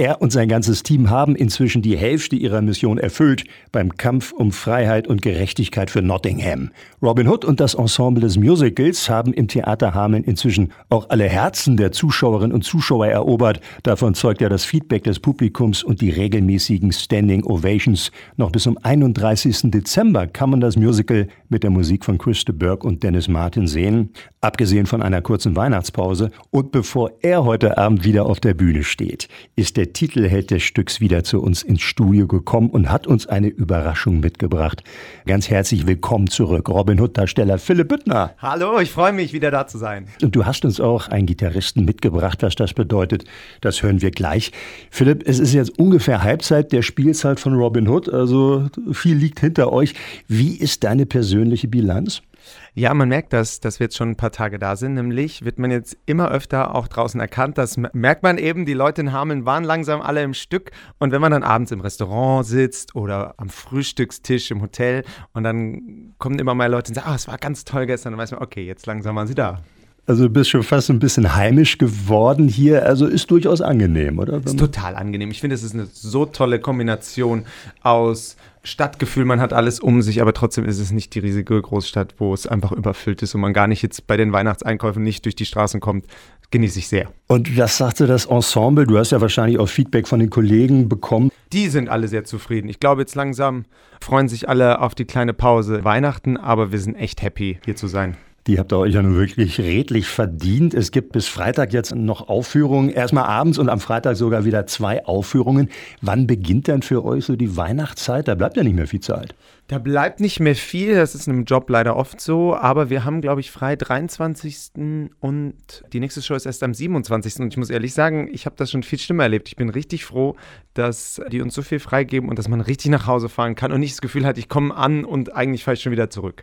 Er und sein ganzes Team haben inzwischen die Hälfte ihrer Mission erfüllt beim Kampf um Freiheit und Gerechtigkeit für Nottingham. Robin Hood und das Ensemble des Musicals haben im Theater Hameln inzwischen auch alle Herzen der Zuschauerinnen und Zuschauer erobert. Davon zeugt ja das Feedback des Publikums und die regelmäßigen Standing Ovations. Noch bis zum 31. Dezember kann man das Musical mit der Musik von Christa Burke und Dennis Martin sehen, abgesehen von einer kurzen Weihnachtspause. Und bevor er heute Abend wieder auf der Bühne steht, ist der Titelheld des Stücks wieder zu uns ins Studio gekommen und hat uns eine Überraschung mitgebracht. Ganz herzlich willkommen zurück, Robin Hood-Darsteller Philipp Büttner. Hallo, ich freue mich, wieder da zu sein. Und du hast uns auch einen Gitarristen mitgebracht. Was das bedeutet, das hören wir gleich. Philipp, es ist jetzt ungefähr Halbzeit der Spielzeit von Robin Hood, also viel liegt hinter euch. Wie ist deine persönliche Bilanz? Ja, man merkt das, dass wir jetzt schon ein paar Tage da sind. Nämlich wird man jetzt immer öfter auch draußen erkannt. Das merkt man eben, die Leute in Hameln waren langsam alle im Stück. Und wenn man dann abends im Restaurant sitzt oder am Frühstückstisch im Hotel und dann kommen immer mehr Leute und sagen, ah, oh, es war ganz toll gestern, dann weiß man, okay, jetzt langsam waren sie da. Also du bist schon fast ein bisschen heimisch geworden hier. Also ist durchaus angenehm, oder? Ist total angenehm. Ich finde, es ist eine so tolle Kombination aus Stadtgefühl, man hat alles um sich, aber trotzdem ist es nicht die riesige Großstadt, wo es einfach überfüllt ist und man gar nicht jetzt bei den Weihnachtseinkäufen nicht durch die Straßen kommt. Genieße ich sehr. Und was sagte das Ensemble? Du hast ja wahrscheinlich auch Feedback von den Kollegen bekommen. Die sind alle sehr zufrieden. Ich glaube, jetzt langsam freuen sich alle auf die kleine Pause Weihnachten, aber wir sind echt happy, hier zu sein. Die habt ihr euch ja nun wirklich redlich verdient. Es gibt bis Freitag jetzt noch Aufführungen. Erstmal abends und am Freitag sogar wieder zwei Aufführungen. Wann beginnt denn für euch so die Weihnachtszeit? Da bleibt ja nicht mehr viel Zeit. Da bleibt nicht mehr viel, das ist in einem Job leider oft so, aber wir haben, glaube ich, frei 23. und die nächste Show ist erst am 27. Und ich muss ehrlich sagen, ich habe das schon viel schlimmer erlebt. Ich bin richtig froh, dass die uns so viel freigeben und dass man richtig nach Hause fahren kann und nicht das Gefühl hat, ich komme an und eigentlich fahre ich schon wieder zurück.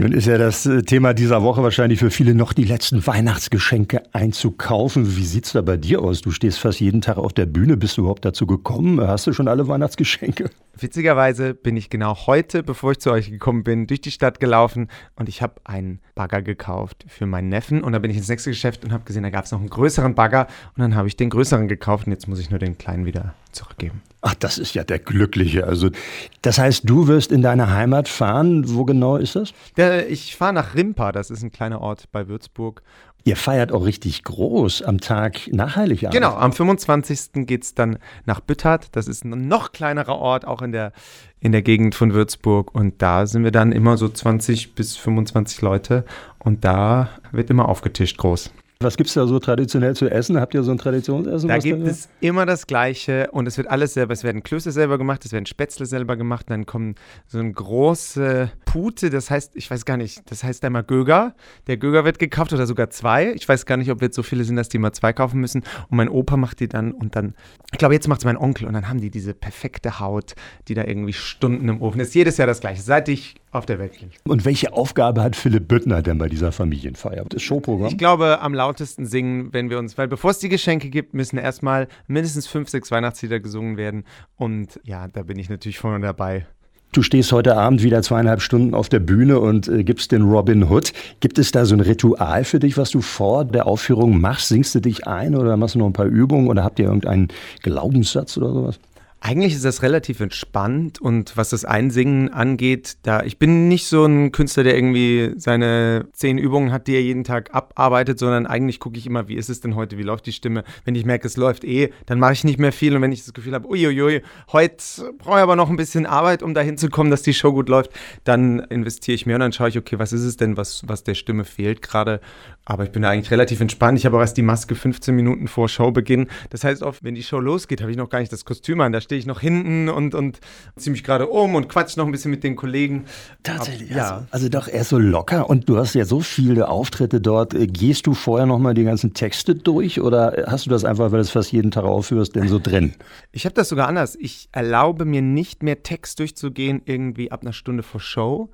Nun ist ja das äh, Thema dieser Woche wahrscheinlich für viele noch die letzten Weihnachtsgeschenke einzukaufen. Wie sieht es da bei dir aus? Du stehst fast jeden Tag auf der Bühne. Bist du überhaupt dazu gekommen? Hast du schon alle Weihnachtsgeschenke? Witzigerweise bin ich genau heute, bevor ich zu euch gekommen bin, durch die Stadt gelaufen und ich habe einen Bagger gekauft für meinen Neffen. Und dann bin ich ins nächste Geschäft und habe gesehen, da gab es noch einen größeren Bagger. Und dann habe ich den größeren gekauft und jetzt muss ich nur den kleinen wieder zurückgeben. Ach, das ist ja der Glückliche. Also, das heißt, du wirst in deine Heimat fahren. Wo genau ist das? Der, ich fahre nach Rimpa, das ist ein kleiner Ort bei Würzburg. Ihr feiert auch richtig groß am Tag nach Heiligabend. Genau, am 25. geht es dann nach Büttert. Das ist ein noch kleinerer Ort, auch in der, in der Gegend von Würzburg. Und da sind wir dann immer so 20 bis 25 Leute. Und da wird immer aufgetischt groß. Was gibt es da so traditionell zu essen? Habt ihr so ein Traditionsessen? Da gibt da es immer das Gleiche und es wird alles selber. Es werden Klöße selber gemacht, es werden Spätzle selber gemacht. Dann kommen so eine große Pute, das heißt, ich weiß gar nicht, das heißt einmal Göger. Der Göger wird gekauft oder sogar zwei. Ich weiß gar nicht, ob jetzt so viele sind, dass die mal zwei kaufen müssen. Und mein Opa macht die dann und dann, ich glaube, jetzt macht es mein Onkel und dann haben die diese perfekte Haut, die da irgendwie Stunden im Ofen ist. Jedes Jahr das Gleiche, seit ich auf der Welt bin. Und welche Aufgabe hat Philipp Büttner denn bei dieser Familienfeier? Das Showprogramm? Ich glaube, am lautesten singen, wenn wir uns, weil bevor es die Geschenke gibt, müssen erstmal mindestens fünf, sechs Weihnachtslieder gesungen werden. Und ja, da bin ich natürlich vorne dabei. Du stehst heute Abend wieder zweieinhalb Stunden auf der Bühne und äh, gibst den Robin Hood. Gibt es da so ein Ritual für dich, was du vor der Aufführung machst? Singst du dich ein oder machst du noch ein paar Übungen oder habt ihr irgendeinen Glaubenssatz oder sowas? Eigentlich ist das relativ entspannt und was das Einsingen angeht, da ich bin nicht so ein Künstler, der irgendwie seine zehn Übungen hat, die er jeden Tag abarbeitet, sondern eigentlich gucke ich immer, wie ist es denn heute, wie läuft die Stimme. Wenn ich merke, es läuft eh, dann mache ich nicht mehr viel und wenn ich das Gefühl habe, uiuiui, heute brauche ich aber noch ein bisschen Arbeit, um dahin zu kommen, dass die Show gut läuft, dann investiere ich mehr und dann schaue ich, okay, was ist es denn, was, was der Stimme fehlt gerade. Aber ich bin da eigentlich relativ entspannt. Ich habe auch erst die Maske 15 Minuten vor Showbeginn. Das heißt oft, wenn die Show losgeht, habe ich noch gar nicht das Kostüm an. Da stehe ich noch hinten und, und ziehe mich gerade um und quatsche noch ein bisschen mit den Kollegen. Tatsächlich, ja. Also, also doch eher so locker und du hast ja so viele Auftritte dort. Äh, gehst du vorher nochmal die ganzen Texte durch oder hast du das einfach, weil du es fast jeden Tag aufhörst, denn so drin? Ich habe das sogar anders. Ich erlaube mir nicht mehr Text durchzugehen irgendwie ab einer Stunde vor Show,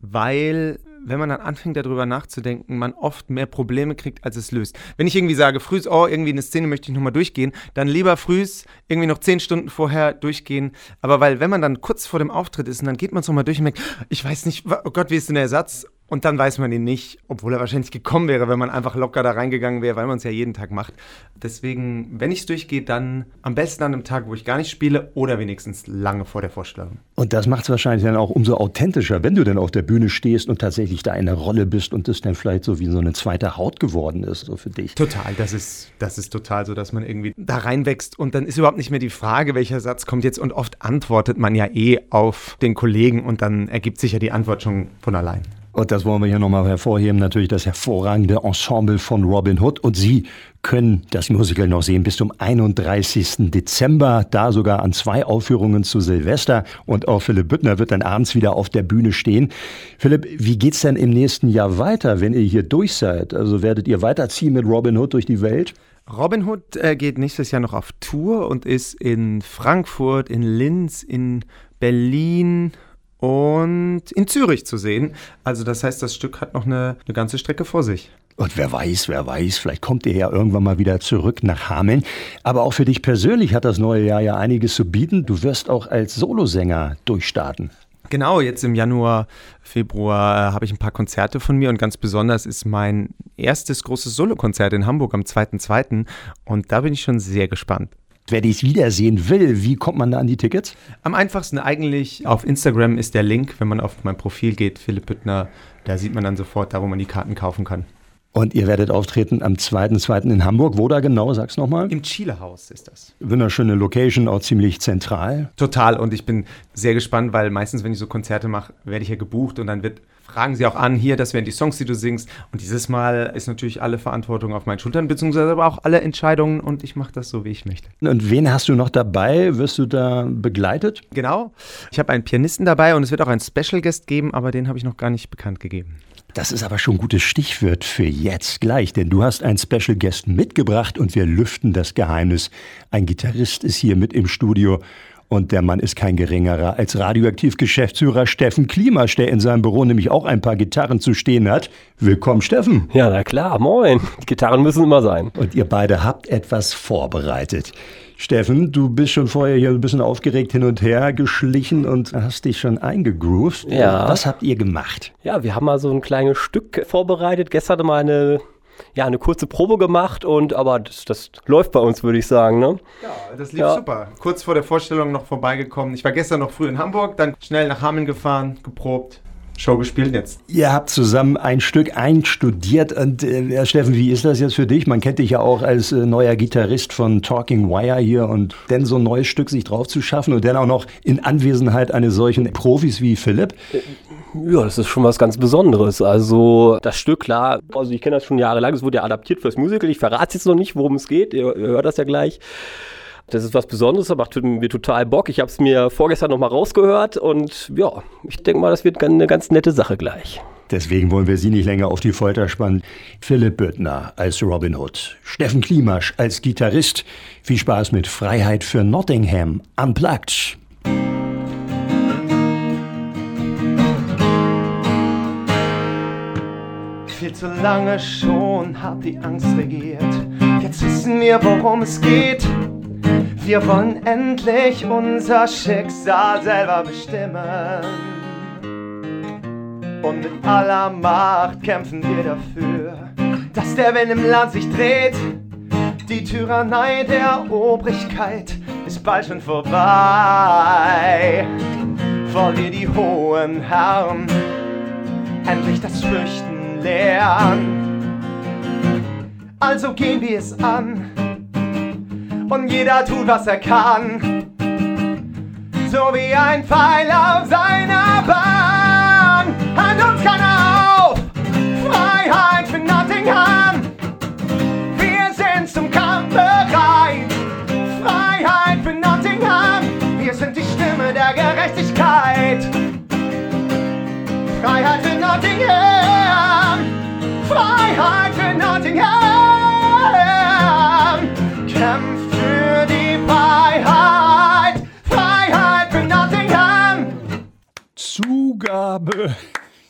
weil wenn man dann anfängt darüber nachzudenken, man oft mehr Probleme kriegt, als es löst. Wenn ich irgendwie sage, frühs, oh, irgendwie eine Szene möchte ich nochmal durchgehen, dann lieber frühs irgendwie noch zehn Stunden vorher durchgehen. Aber weil, wenn man dann kurz vor dem Auftritt ist und dann geht man es nochmal durch und merkt, ich weiß nicht, oh Gott, wie ist denn der Ersatz? Und dann weiß man ihn nicht, obwohl er wahrscheinlich gekommen wäre, wenn man einfach locker da reingegangen wäre, weil man es ja jeden Tag macht. Deswegen, wenn ich es durchgehe, dann am besten an einem Tag, wo ich gar nicht spiele oder wenigstens lange vor der Vorstellung. Und das macht es wahrscheinlich dann auch umso authentischer, wenn du dann auf der Bühne stehst und tatsächlich da eine Rolle bist und das dann vielleicht so wie so eine zweite Haut geworden ist, so für dich. Total, das ist, das ist total so, dass man irgendwie da reinwächst und dann ist überhaupt nicht mehr die Frage, welcher Satz kommt jetzt und oft antwortet man ja eh auf den Kollegen und dann ergibt sich ja die Antwort schon von allein. Und das wollen wir hier nochmal hervorheben, natürlich das hervorragende Ensemble von Robin Hood. Und Sie können das Musical noch sehen bis zum 31. Dezember, da sogar an zwei Aufführungen zu Silvester. Und auch Philipp Büttner wird dann abends wieder auf der Bühne stehen. Philipp, wie geht's denn im nächsten Jahr weiter, wenn ihr hier durch seid? Also werdet ihr weiterziehen mit Robin Hood durch die Welt? Robin Hood äh, geht nächstes Jahr noch auf Tour und ist in Frankfurt, in Linz, in Berlin und in Zürich zu sehen. Also das heißt, das Stück hat noch eine, eine ganze Strecke vor sich. Und wer weiß, wer weiß, vielleicht kommt ihr ja irgendwann mal wieder zurück nach Hameln. Aber auch für dich persönlich hat das neue Jahr ja einiges zu bieten. Du wirst auch als Solosänger durchstarten. Genau, jetzt im Januar, Februar äh, habe ich ein paar Konzerte von mir und ganz besonders ist mein erstes großes Solokonzert in Hamburg am 2.2. und da bin ich schon sehr gespannt. Wer dies wiedersehen will, wie kommt man da an die Tickets? Am einfachsten eigentlich auf Instagram ist der Link, wenn man auf mein Profil geht, Philipp Büttner, da sieht man dann sofort da, wo man die Karten kaufen kann. Und ihr werdet auftreten am 2.2. in Hamburg. Wo da genau, sag's nochmal? Im Chile-Haus ist das. Wunderschöne Location, auch ziemlich zentral. Total. Und ich bin sehr gespannt, weil meistens, wenn ich so Konzerte mache, werde ich ja gebucht und dann wird, fragen sie auch an, hier, das wären die Songs, die du singst. Und dieses Mal ist natürlich alle Verantwortung auf meinen Schultern, beziehungsweise aber auch alle Entscheidungen und ich mache das so, wie ich möchte. Und wen hast du noch dabei? Wirst du da begleitet? Genau. Ich habe einen Pianisten dabei und es wird auch einen Special Guest geben, aber den habe ich noch gar nicht bekannt gegeben. Das ist aber schon ein gutes Stichwort für jetzt gleich, denn du hast einen Special Guest mitgebracht und wir lüften das Geheimnis. Ein Gitarrist ist hier mit im Studio und der Mann ist kein geringerer als Radioaktiv-Geschäftsführer Steffen Klimasch, der in seinem Büro nämlich auch ein paar Gitarren zu stehen hat. Willkommen, Steffen. Ja, na klar, moin. Die Gitarren müssen immer sein. Und ihr beide habt etwas vorbereitet. Steffen, du bist schon vorher hier ein bisschen aufgeregt hin und her geschlichen und hast dich schon eingegroovt. Ja. Was habt ihr gemacht? Ja, wir haben mal so ein kleines Stück vorbereitet. Gestern mal eine, ja, eine kurze Probe gemacht und aber das, das läuft bei uns, würde ich sagen. Ne? Ja, das lief ja. super. Kurz vor der Vorstellung noch vorbeigekommen. Ich war gestern noch früh in Hamburg, dann schnell nach Hameln gefahren, geprobt. Show gespielt jetzt. Ihr habt zusammen ein Stück einstudiert. Und äh, Steffen, wie ist das jetzt für dich? Man kennt dich ja auch als äh, neuer Gitarrist von Talking Wire hier und dann so ein neues Stück sich drauf zu schaffen und dann auch noch in Anwesenheit eines solchen Profis wie Philipp. Ja, das ist schon was ganz Besonderes. Also das Stück, klar, also ich kenne das schon jahrelang, es wurde ja adaptiert fürs Musical. Ich verrate jetzt noch nicht, worum es geht, ihr, ihr hört das ja gleich. Das ist was Besonderes, das macht mir total Bock. Ich habe es mir vorgestern nochmal rausgehört und ja, ich denke mal, das wird eine ganz nette Sache gleich. Deswegen wollen wir Sie nicht länger auf die Folter spannen. Philipp Büttner als Robin Hood, Steffen Klimasch als Gitarrist. Viel Spaß mit Freiheit für Nottingham. Unplugged. Viel zu lange schon hat die Angst regiert. Jetzt wissen wir, worum es geht. Wir wollen endlich unser Schicksal selber bestimmen. Und mit aller Macht kämpfen wir dafür, dass der Wind im Land sich dreht. Die Tyrannei der Obrigkeit ist bald schon vorbei. Vor wir die hohen Herren endlich das Fürchten lernen. Also gehen wir es an und jeder tut, was er kann. So wie ein Pfeil auf seiner Bahn. Hand uns keiner auf, Freiheit für Nottingham. Wir sind zum Kampf bereit. Freiheit für Nottingham. Wir sind die Stimme der Gerechtigkeit. Freiheit für Nottingham. Freiheit für Nottingham. Kämpf für die Freiheit. Freiheit für Nottingham. Zugabe.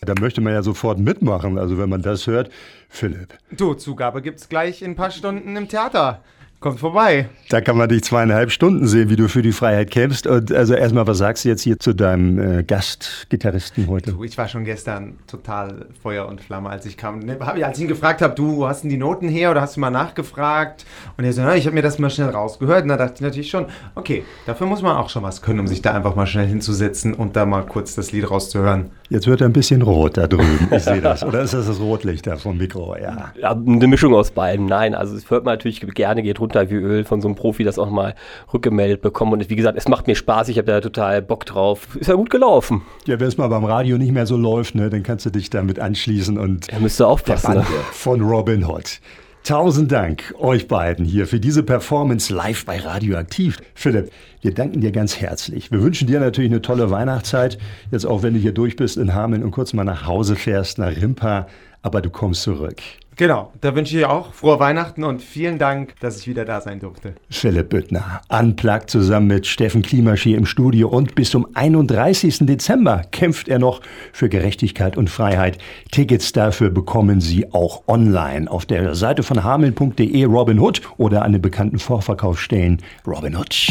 Da möchte man ja sofort mitmachen, also wenn man das hört. Philipp. Du, Zugabe gibt's gleich in ein paar Stunden im Theater. Kommt vorbei. Da kann man dich zweieinhalb Stunden sehen, wie du für die Freiheit kämpfst. Und also erstmal, was sagst du jetzt hier zu deinem äh, Gastgitarristen heute? Du, ich war schon gestern total Feuer und Flamme, als ich kam. Ne, als ich ihn gefragt habe, du hast denn die Noten her oder hast du mal nachgefragt? Und er so, na, ich habe mir das mal schnell rausgehört. Und da dachte ich natürlich schon, okay, dafür muss man auch schon was können, um sich da einfach mal schnell hinzusetzen und da mal kurz das Lied rauszuhören. Jetzt wird er ein bisschen rot da drüben. Ich sehe das. Oder ist das das Rotlicht da vom Mikro? Ja. ja. Eine Mischung aus beiden. Nein, also es hört man natürlich gerne, geht runter wie Öl von so einem Profi, das auch mal rückgemeldet bekommen. Und wie gesagt, es macht mir Spaß. Ich habe da total Bock drauf. Ist ja gut gelaufen. Ja, wenn es mal beim Radio nicht mehr so läuft, ne, dann kannst du dich damit anschließen und. Er müsste aufpassen. Ne? Von Robin Hood. Tausend Dank euch beiden hier für diese Performance live bei Radioaktiv. Philipp, wir danken dir ganz herzlich. Wir wünschen dir natürlich eine tolle Weihnachtszeit. Jetzt auch, wenn du hier durch bist in Hameln und kurz mal nach Hause fährst, nach Rimpa. Aber du kommst zurück. Genau, da wünsche ich auch frohe Weihnachten und vielen Dank, dass ich wieder da sein durfte. Philipp Büttner, unplugged zusammen mit Steffen Klimaschi im Studio und bis zum 31. Dezember kämpft er noch für Gerechtigkeit und Freiheit. Tickets dafür bekommen Sie auch online auf der Seite von hameln.de Robin Hood oder an den bekannten Vorverkaufsstellen Robin Hood.